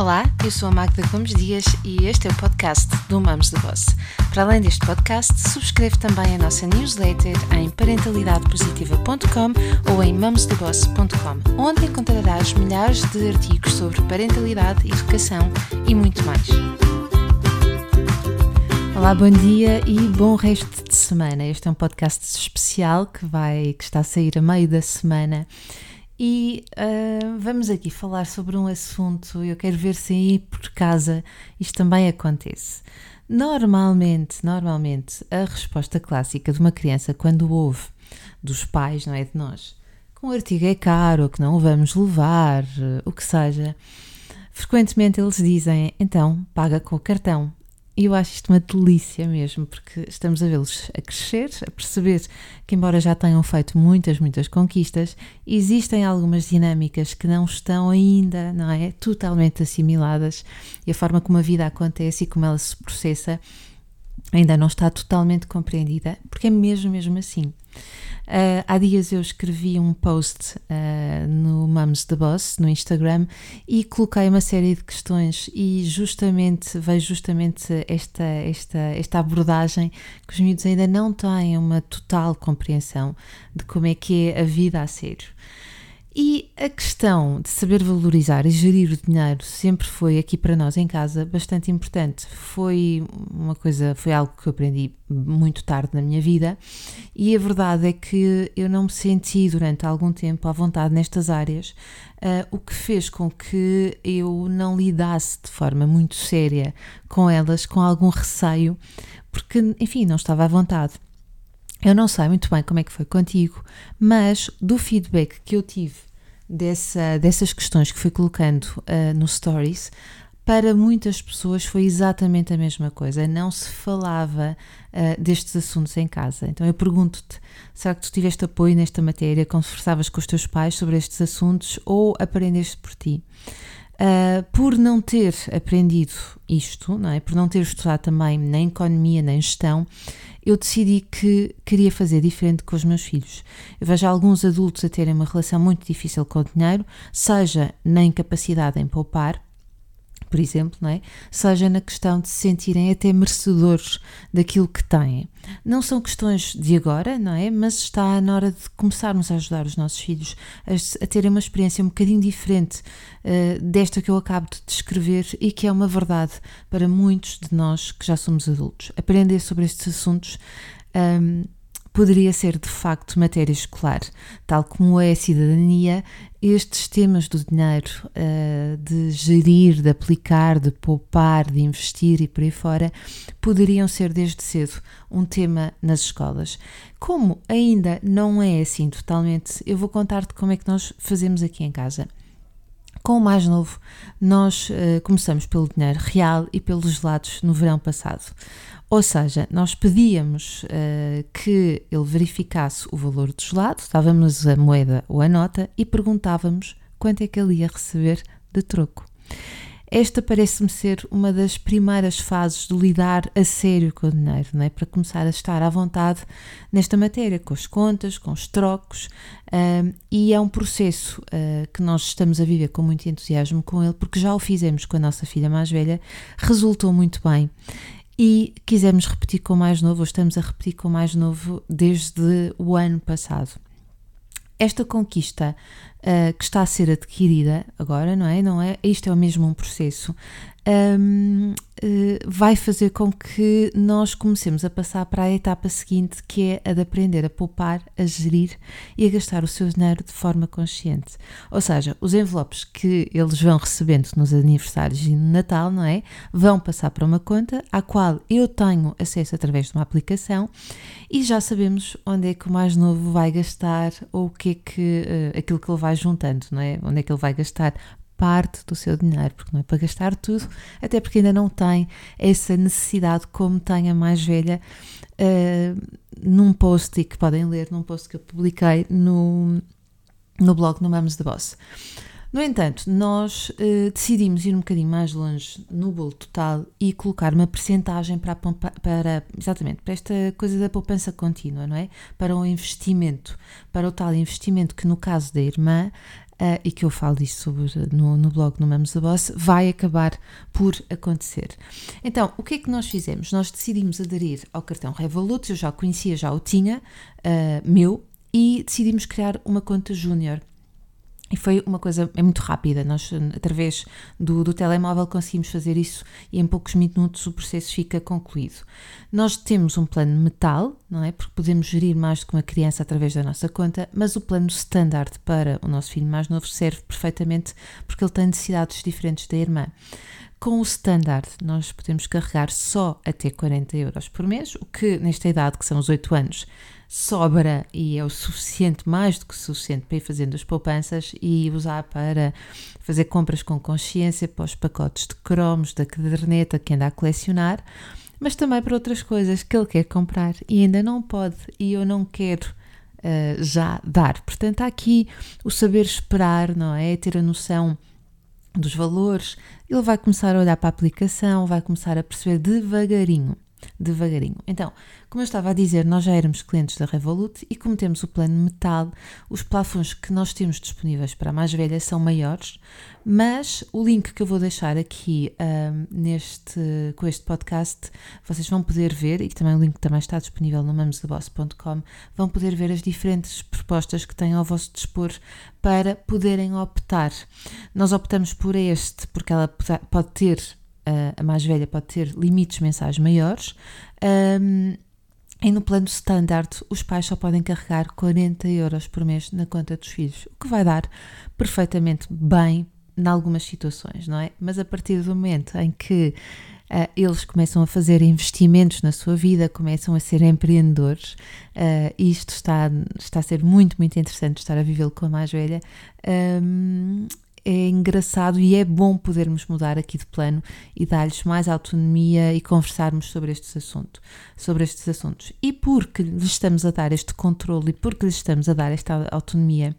Olá, eu sou a Magda Gomes Dias e este é o podcast do Mamos de Boss. Para além deste podcast, subscreve também a nossa newsletter em parentalidadepositiva.com ou em mamosdeboss.com, onde encontrarás milhares de artigos sobre parentalidade, educação e muito mais. Olá, bom dia e bom resto de semana. Este é um podcast especial que vai que está a sair a meio da semana e uh, vamos aqui falar sobre um assunto. Eu quero ver se aí por casa isto também acontece. Normalmente, normalmente, a resposta clássica de uma criança quando ouve dos pais, não é de nós, que um artigo é caro, que não o vamos levar, o que seja, frequentemente eles dizem: então paga com o cartão. E eu acho isto uma delícia mesmo, porque estamos a vê-los a crescer, a perceber que, embora já tenham feito muitas, muitas conquistas, existem algumas dinâmicas que não estão ainda, não é? Totalmente assimiladas e a forma como a vida acontece e como ela se processa ainda não está totalmente compreendida, porque é mesmo, mesmo assim. Uh, há dias eu escrevi um post uh, no Mums the Boss, no Instagram, e coloquei uma série de questões e justamente vejo justamente esta, esta, esta abordagem que os miúdos ainda não têm uma total compreensão de como é que é a vida a sério. E a questão de saber valorizar e gerir o dinheiro sempre foi aqui para nós em casa bastante importante. Foi uma coisa, foi algo que eu aprendi muito tarde na minha vida e a verdade é que eu não me senti durante algum tempo à vontade nestas áreas, uh, o que fez com que eu não lidasse de forma muito séria com elas, com algum receio, porque, enfim, não estava à vontade. Eu não sei muito bem como é que foi contigo, mas do feedback que eu tive dessa, dessas questões que fui colocando uh, no Stories, para muitas pessoas foi exatamente a mesma coisa. Não se falava uh, destes assuntos em casa. Então eu pergunto-te: será que tu tiveste apoio nesta matéria? Conversavas com os teus pais sobre estes assuntos ou aprendeste por ti? Uh, por não ter aprendido isto, não é? por não ter estudado também nem economia nem gestão, eu decidi que queria fazer diferente com os meus filhos. Eu vejo alguns adultos a terem uma relação muito difícil com o dinheiro, seja na incapacidade em poupar, por exemplo, não é? seja na questão de se sentirem até merecedores daquilo que têm. Não são questões de agora, não é? Mas está na hora de começarmos a ajudar os nossos filhos a, a terem uma experiência um bocadinho diferente uh, desta que eu acabo de descrever e que é uma verdade para muitos de nós que já somos adultos. Aprender sobre estes assuntos. Um, poderia ser de facto matéria escolar, tal como é a cidadania, estes temas do dinheiro, uh, de gerir, de aplicar, de poupar, de investir e por aí fora, poderiam ser desde cedo um tema nas escolas. Como ainda não é assim totalmente, eu vou contar-te como é que nós fazemos aqui em casa. Com o mais novo, nós uh, começamos pelo dinheiro real e pelos gelados no verão passado. Ou seja, nós pedíamos uh, que ele verificasse o valor do gelado, dávamos a moeda ou a nota e perguntávamos quanto é que ele ia receber de troco. Esta parece-me ser uma das primeiras fases de lidar a sério com o dinheiro, não é? para começar a estar à vontade nesta matéria, com as contas, com os trocos, uh, e é um processo uh, que nós estamos a viver com muito entusiasmo com ele, porque já o fizemos com a nossa filha mais velha, resultou muito bem e quisemos repetir com mais novo, ou estamos a repetir com mais novo desde o ano passado. Esta conquista uh, que está a ser adquirida agora, não é? Não é? Isto é mesmo um processo um, uh, eh, vai fazer com que nós comecemos a passar para a etapa seguinte, que é a de aprender a poupar, a gerir e a gastar o seu dinheiro de forma consciente. Ou seja, os envelopes que eles vão recebendo nos aniversários e no Natal, não é? Vão passar para uma conta à qual eu tenho acesso através de uma aplicação e já sabemos onde é que o mais novo vai gastar ou o que é que uh, aquilo que ele vai juntando, não é? Onde é que ele vai gastar parte do seu dinheiro, porque não é para gastar tudo, até porque ainda não tem essa necessidade como tem a mais velha, uh, num post que podem ler num post que eu publiquei no, no blog no Mamos da Boss. No entanto, nós uh, decidimos ir um bocadinho mais longe no bolo total e colocar uma percentagem para, para, exatamente, para esta coisa da poupança contínua, não é? Para o investimento, para o tal investimento que no caso da irmã uh, e que eu falo disso sobre, no, no blog no Mamos da Boss, vai acabar por acontecer. Então, o que é que nós fizemos? Nós decidimos aderir ao cartão Revolut, eu já o conhecia, já o tinha, uh, meu, e decidimos criar uma conta júnior. E foi uma coisa é muito rápida. Nós, através do, do, telemóvel, conseguimos fazer isso e em poucos minutos o processo fica concluído. Nós temos um plano metal, não é? Porque podemos gerir mais do que uma criança através da nossa conta, mas o plano standard para o nosso filho mais novo serve perfeitamente porque ele tem necessidades diferentes da irmã. Com o standard, nós podemos carregar só até 40 euros por mês, o que nesta idade, que são os 8 anos, sobra e é o suficiente, mais do que suficiente para ir fazendo as poupanças e usar para fazer compras com consciência para os pacotes de cromos, da caderneta que anda a colecionar, mas também para outras coisas que ele quer comprar e ainda não pode e eu não quero uh, já dar. Portanto, há aqui o saber esperar, não é? Ter a noção dos valores, ele vai começar a olhar para a aplicação, vai começar a perceber devagarinho devagarinho. Então, como eu estava a dizer, nós já éramos clientes da Revolut e como temos o plano metal, os plafons que nós temos disponíveis para a mais velha são maiores, mas o link que eu vou deixar aqui neste, com este podcast, vocês vão poder ver, e também o link também está disponível no mamosdeboss.com, vão poder ver as diferentes propostas que têm ao vosso dispor para poderem optar. Nós optamos por este porque ela pode ter a mais velha pode ter limites mensais maiores. Um, e no plano standard, os pais só podem carregar 40 euros por mês na conta dos filhos, o que vai dar perfeitamente bem em algumas situações, não é? Mas a partir do momento em que uh, eles começam a fazer investimentos na sua vida, começam a ser empreendedores, uh, isto está, está a ser muito, muito interessante estar a vivê-lo com a mais velha. Um, é engraçado e é bom podermos mudar aqui de plano e dar-lhes mais autonomia e conversarmos sobre estes assuntos, sobre estes assuntos. E porque lhes estamos a dar este controle e porque lhes estamos a dar esta autonomia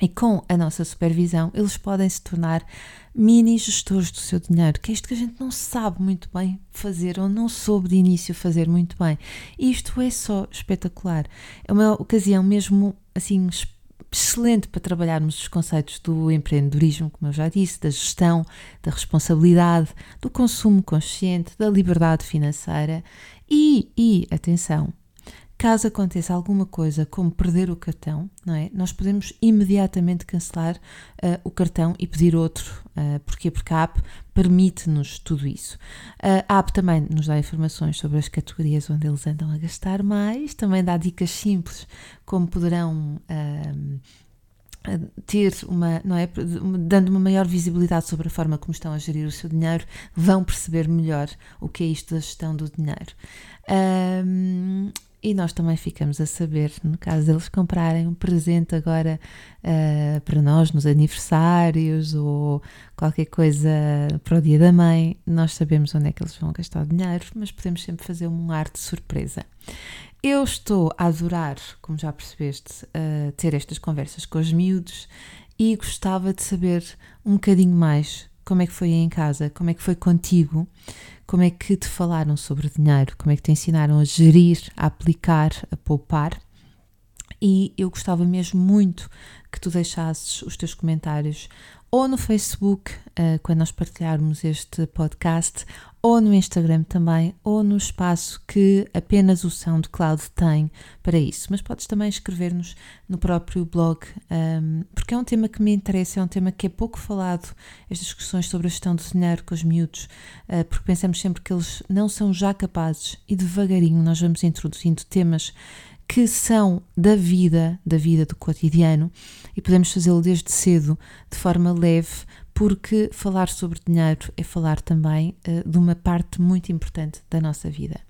e com a nossa supervisão, eles podem se tornar mini gestores do seu dinheiro, que é isto que a gente não sabe muito bem fazer ou não soube de início fazer muito bem. E isto é só espetacular. É uma ocasião mesmo assim espetacular excelente para trabalharmos os conceitos do empreendedorismo, como eu já disse, da gestão, da responsabilidade, do consumo consciente, da liberdade financeira. E, e atenção, Caso aconteça alguma coisa como perder o cartão, não é? Nós podemos imediatamente cancelar uh, o cartão e pedir outro. Uh, porquê? Porque a app permite-nos tudo isso. Uh, a app também nos dá informações sobre as categorias onde eles andam a gastar mais, também dá dicas simples como poderão ter uma, não é, dando uma maior visibilidade sobre a forma como estão a gerir o seu dinheiro, vão perceber melhor o que é isto da gestão do dinheiro. Um, e nós também ficamos a saber, no caso deles comprarem um presente agora uh, para nós, nos aniversários ou qualquer coisa para o dia da mãe, nós sabemos onde é que eles vão gastar o dinheiro, mas podemos sempre fazer um ar de surpresa. Eu estou a adorar, como já percebeste, uh, ter estas conversas com os miúdos e gostava de saber um bocadinho mais como é que foi em casa, como é que foi contigo como é que te falaram sobre dinheiro, como é que te ensinaram a gerir, a aplicar, a poupar. E eu gostava mesmo muito que tu deixasses os teus comentários ou no Facebook, uh, quando nós partilharmos este podcast, ou no Instagram também, ou no espaço que apenas o SoundCloud tem para isso. Mas podes também escrever-nos no próprio blog, ehm, porque é um tema que me interessa, é um tema que é pouco falado, estas discussões sobre a gestão do dinheiro com os miúdos, uh, porque pensamos sempre que eles não são já capazes e devagarinho nós vamos introduzindo temas que são da vida, da vida do cotidiano, e podemos fazê-lo desde cedo, de forma leve, porque falar sobre dinheiro é falar também uh, de uma parte muito importante da nossa vida.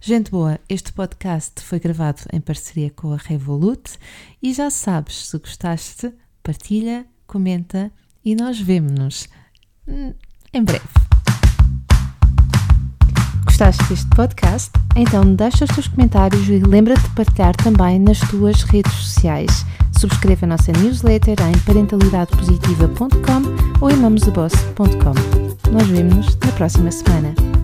Gente boa, este podcast foi gravado em parceria com a Revolut e já sabes, se gostaste, partilha, comenta e nós vemo-nos hum, em breve. Gostaste deste podcast? Então deixa os teus comentários e lembra-te de partilhar também nas tuas redes sociais. Subscreva a nossa newsletter em parentalidadepositiva.com ou em mamosdeboss.com. Nós vemos-nos na próxima semana.